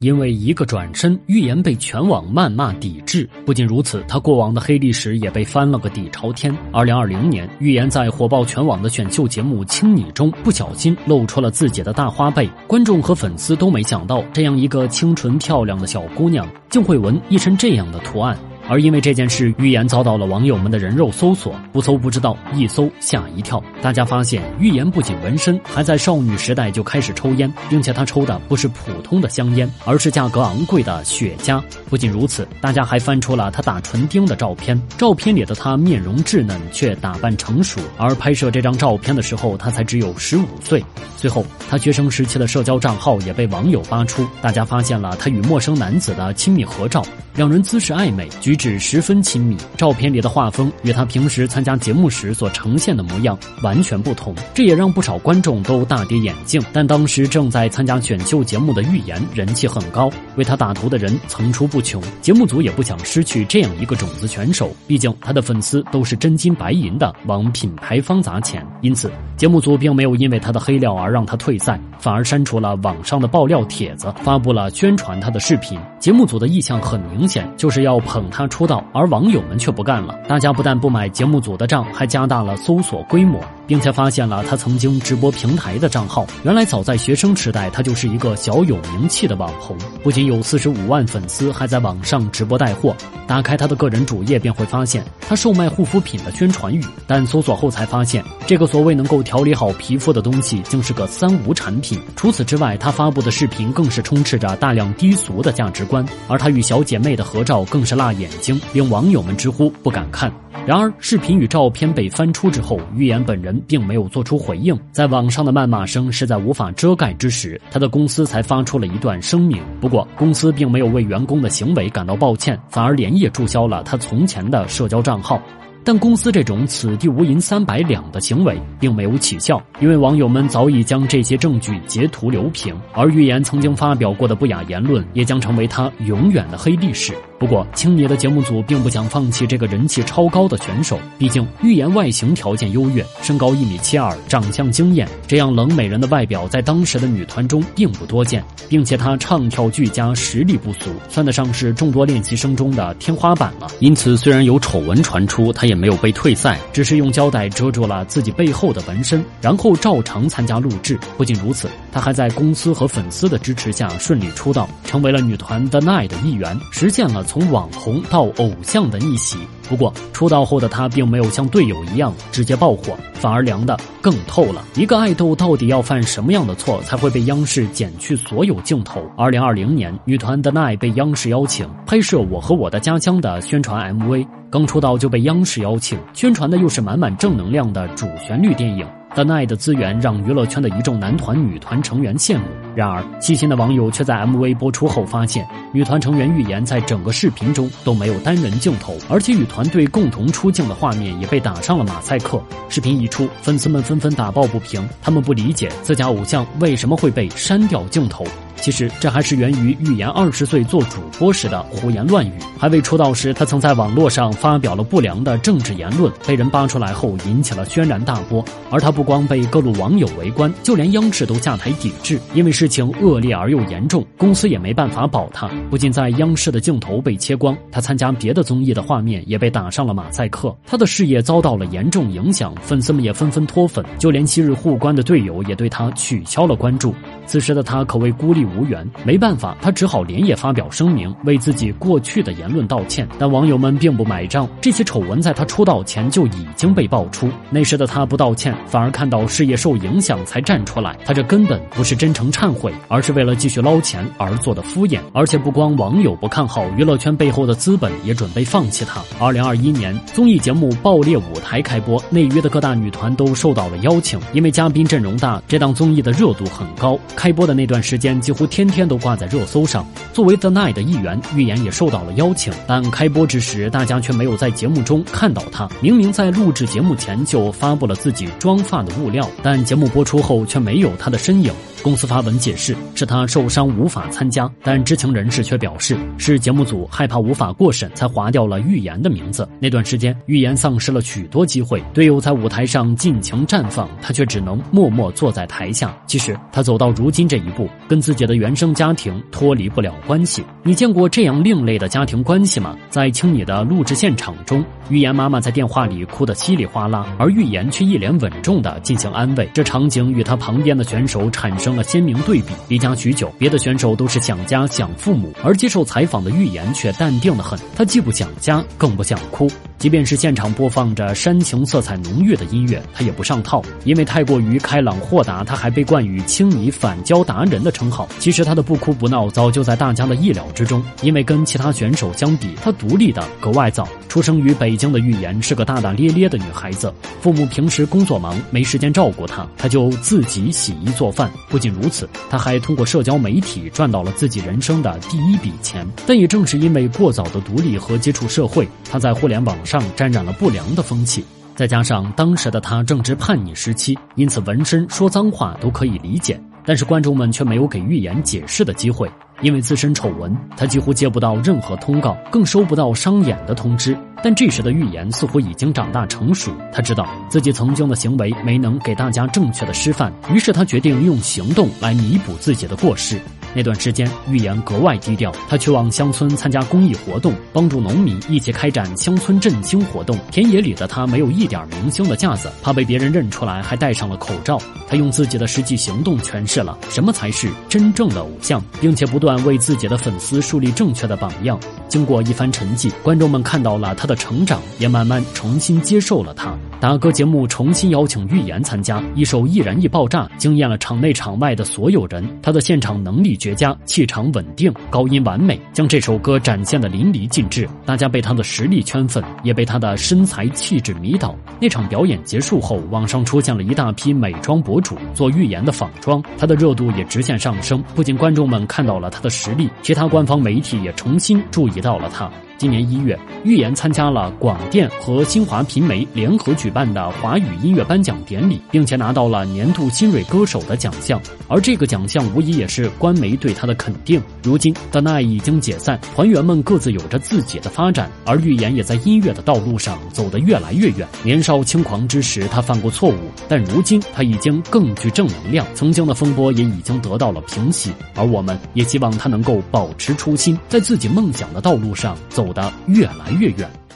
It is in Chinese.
因为一个转身，预言被全网谩骂抵制。不仅如此，他过往的黑历史也被翻了个底朝天。二零二零年，预言在火爆全网的选秀节目《青你》中不小心露出了自己的大花背，观众和粉丝都没想到，这样一个清纯漂亮的小姑娘，竟会纹一身这样的图案。而因为这件事，预言遭到了网友们的人肉搜索，不搜不知道，一搜吓一跳。大家发现，预言不仅纹身，还在少女时代就开始抽烟，并且她抽的不是普通的香烟，而是价格昂贵的雪茄。不仅如此，大家还翻出了她打唇钉的照片，照片里的她面容稚嫩，却打扮成熟。而拍摄这张照片的时候，她才只有十五岁。随后，她学生时期的社交账号也被网友扒出，大家发现了她与陌生男子的亲密合照，两人姿势暧昧，举。只十分亲密，照片里的画风与他平时参加节目时所呈现的模样完全不同，这也让不少观众都大跌眼镜。但当时正在参加选秀节目的预言人气很高，为他打头的人层出不穷，节目组也不想失去这样一个种子选手，毕竟他的粉丝都是真金白银的往品牌方砸钱，因此节目组并没有因为他的黑料而让他退赛，反而删除了网上的爆料帖子，发布了宣传他的视频。节目组的意向很明显，就是要捧他。出道，而网友们却不干了。大家不但不买节目组的账，还加大了搜索规模，并且发现了他曾经直播平台的账号。原来早在学生时代，他就是一个小有名气的网红，不仅有四十五万粉丝，还在网上直播带货。打开他的个人主页，便会发现他售卖护肤品的宣传语。但搜索后才发现，这个所谓能够调理好皮肤的东西，竟是个三无产品。除此之外，他发布的视频更是充斥着大量低俗的价值观，而他与小姐妹的合照更是辣眼睛。令网友们直呼不敢看。然而，视频与照片被翻出之后，预言本人并没有做出回应。在网上的谩骂声实在无法遮盖之时，他的公司才发出了一段声明。不过，公司并没有为员工的行为感到抱歉，反而连夜注销了他从前的社交账号。但公司这种“此地无银三百两”的行为并没有起效，因为网友们早已将这些证据截图留屏，而预言曾经发表过的不雅言论也将成为他永远的黑历史。不过，青你的节目组并不想放弃这个人气超高的选手，毕竟预言外形条件优越，身高一米七二，长相惊艳，这样冷美人的外表在当时的女团中并不多见，并且她唱跳俱佳，实力不俗，算得上是众多练习生中的天花板了。因此，虽然有丑闻传出，她也没有被退赛，只是用胶带遮住了自己背后的纹身，然后照常参加录制。不仅如此，她还在公司和粉丝的支持下顺利出道，成为了女团 The Night 的一员，实现了。从网红到偶像的逆袭，不过出道后的他并没有像队友一样直接爆火，反而凉的更透了。一个爱豆到底要犯什么样的错才会被央视剪去所有镜头？二零二零年，女团 the nine 被央视邀请拍摄《我和我的家乡》的宣传 MV，刚出道就被央视邀请，宣传的又是满满正能量的主旋律电影。但爱的资源让娱乐圈的一众男团、女团成员羡慕。然而，细心的网友却在 MV 播出后发现，女团成员预言在整个视频中都没有单人镜头，而且与团队共同出镜的画面也被打上了马赛克。视频一出，粉丝们纷纷打抱不平，他们不理解自家偶像为什么会被删掉镜头。其实这还是源于预言二十岁做主播时的胡言乱语。还未出道时，他曾在网络上发表了不良的政治言论，被人扒出来后引起了轩然大波。而他不光被各路网友围观，就连央视都下台抵制。因为事情恶劣而又严重，公司也没办法保他。不仅在央视的镜头被切光，他参加别的综艺的画面也被打上了马赛克。他的事业遭到了严重影响，粉丝们也纷纷脱粉，就连昔日互关的队友也对他取消了关注。此时的他可谓孤立。无缘，没办法，他只好连夜发表声明，为自己过去的言论道歉。但网友们并不买账，这些丑闻在他出道前就已经被爆出。那时的他不道歉，反而看到事业受影响才站出来。他这根本不是真诚忏悔，而是为了继续捞钱而做的敷衍。而且不光网友不看好，娱乐圈背后的资本也准备放弃他。二零二一年，综艺节目《爆裂舞台》开播，内娱的各大女团都受到了邀请，因为嘉宾阵容大，这档综艺的热度很高。开播的那段时间，几乎。乎天天都挂在热搜上。作为 The Night 的一员，预言也受到了邀请，但开播之时，大家却没有在节目中看到他。明明在录制节目前就发布了自己妆发的物料，但节目播出后却没有他的身影。公司发文解释，是他受伤无法参加，但知情人士却表示是节目组害怕无法过审，才划掉了预言的名字。那段时间，预言丧失了许多机会，队友在舞台上尽情绽放，他却只能默默坐在台下。其实，他走到如今这一步，跟自己的原生家庭脱离不了关系。你见过这样另类的家庭关系吗？在《青你》的录制现场中，预言妈妈在电话里哭得稀里哗啦，而预言却一脸稳重地进行安慰。这场景与他旁边的选手产生鲜明对比。离家许久，别的选手都是想家想父母，而接受采访的预言却淡定的很。他既不想家，更不想哭。即便是现场播放着煽情色彩浓郁的音乐，他也不上套，因为太过于开朗豁达，他还被冠以“青你反胶达人”的称号。其实他的不哭不闹早就在大家的意料之中，因为跟其他选手相比，他独立的格外早。出生于北京的预言是个大大咧咧的女孩子，父母平时工作忙，没时间照顾她，她就自己洗衣做饭。不仅如此，她还通过社交媒体赚到了自己人生的第一笔钱。但也正是因为过早的独立和接触社会，她在互联网上沾染了不良的风气。再加上当时的他正值叛逆时期，因此纹身、说脏话都可以理解。但是观众们却没有给预言解释的机会。因为自身丑闻，他几乎接不到任何通告，更收不到商演的通知。但这时的预言似乎已经长大成熟，他知道自己曾经的行为没能给大家正确的示范，于是他决定用行动来弥补自己的过失。那段时间，预言格外低调，他去往乡村参加公益活动，帮助农民一起开展乡村振兴活动。田野里的他没有一点明星的架子，怕被别人认出来，还戴上了口罩。他用自己的实际行动诠释了什么才是真正的偶像，并且不断为自己的粉丝树立正确的榜样。经过一番沉寂，观众们看到了他的成长，也慢慢重新接受了他。打歌节目重新邀请预言参加，一首《易燃易爆炸》惊艳了场内场外的所有人。他的现场能力绝佳，气场稳定，高音完美，将这首歌展现的淋漓尽致。大家被他的实力圈粉，也被他的身材气质迷倒。那场表演结束后，网上出现了一大批美妆博主做预言的仿妆，他的热度也直线上升。不仅观众们看到了他的实力，其他官方媒体也重新注意到了他。今年一月，预言参加了广电和新华频媒联合举办的华语音乐颁奖典礼，并且拿到了年度新锐歌手的奖项。而这个奖项无疑也是官媒对他的肯定。如今，The Nine 已经解散，团员们各自有着自己的发展，而预言也在音乐的道路上走得越来越远。年少轻狂之时，他犯过错误，但如今他已经更具正能量，曾经的风波也已经得到了平息。而我们也希望他能够保持初心，在自己梦想的道路上走。走得越来越远。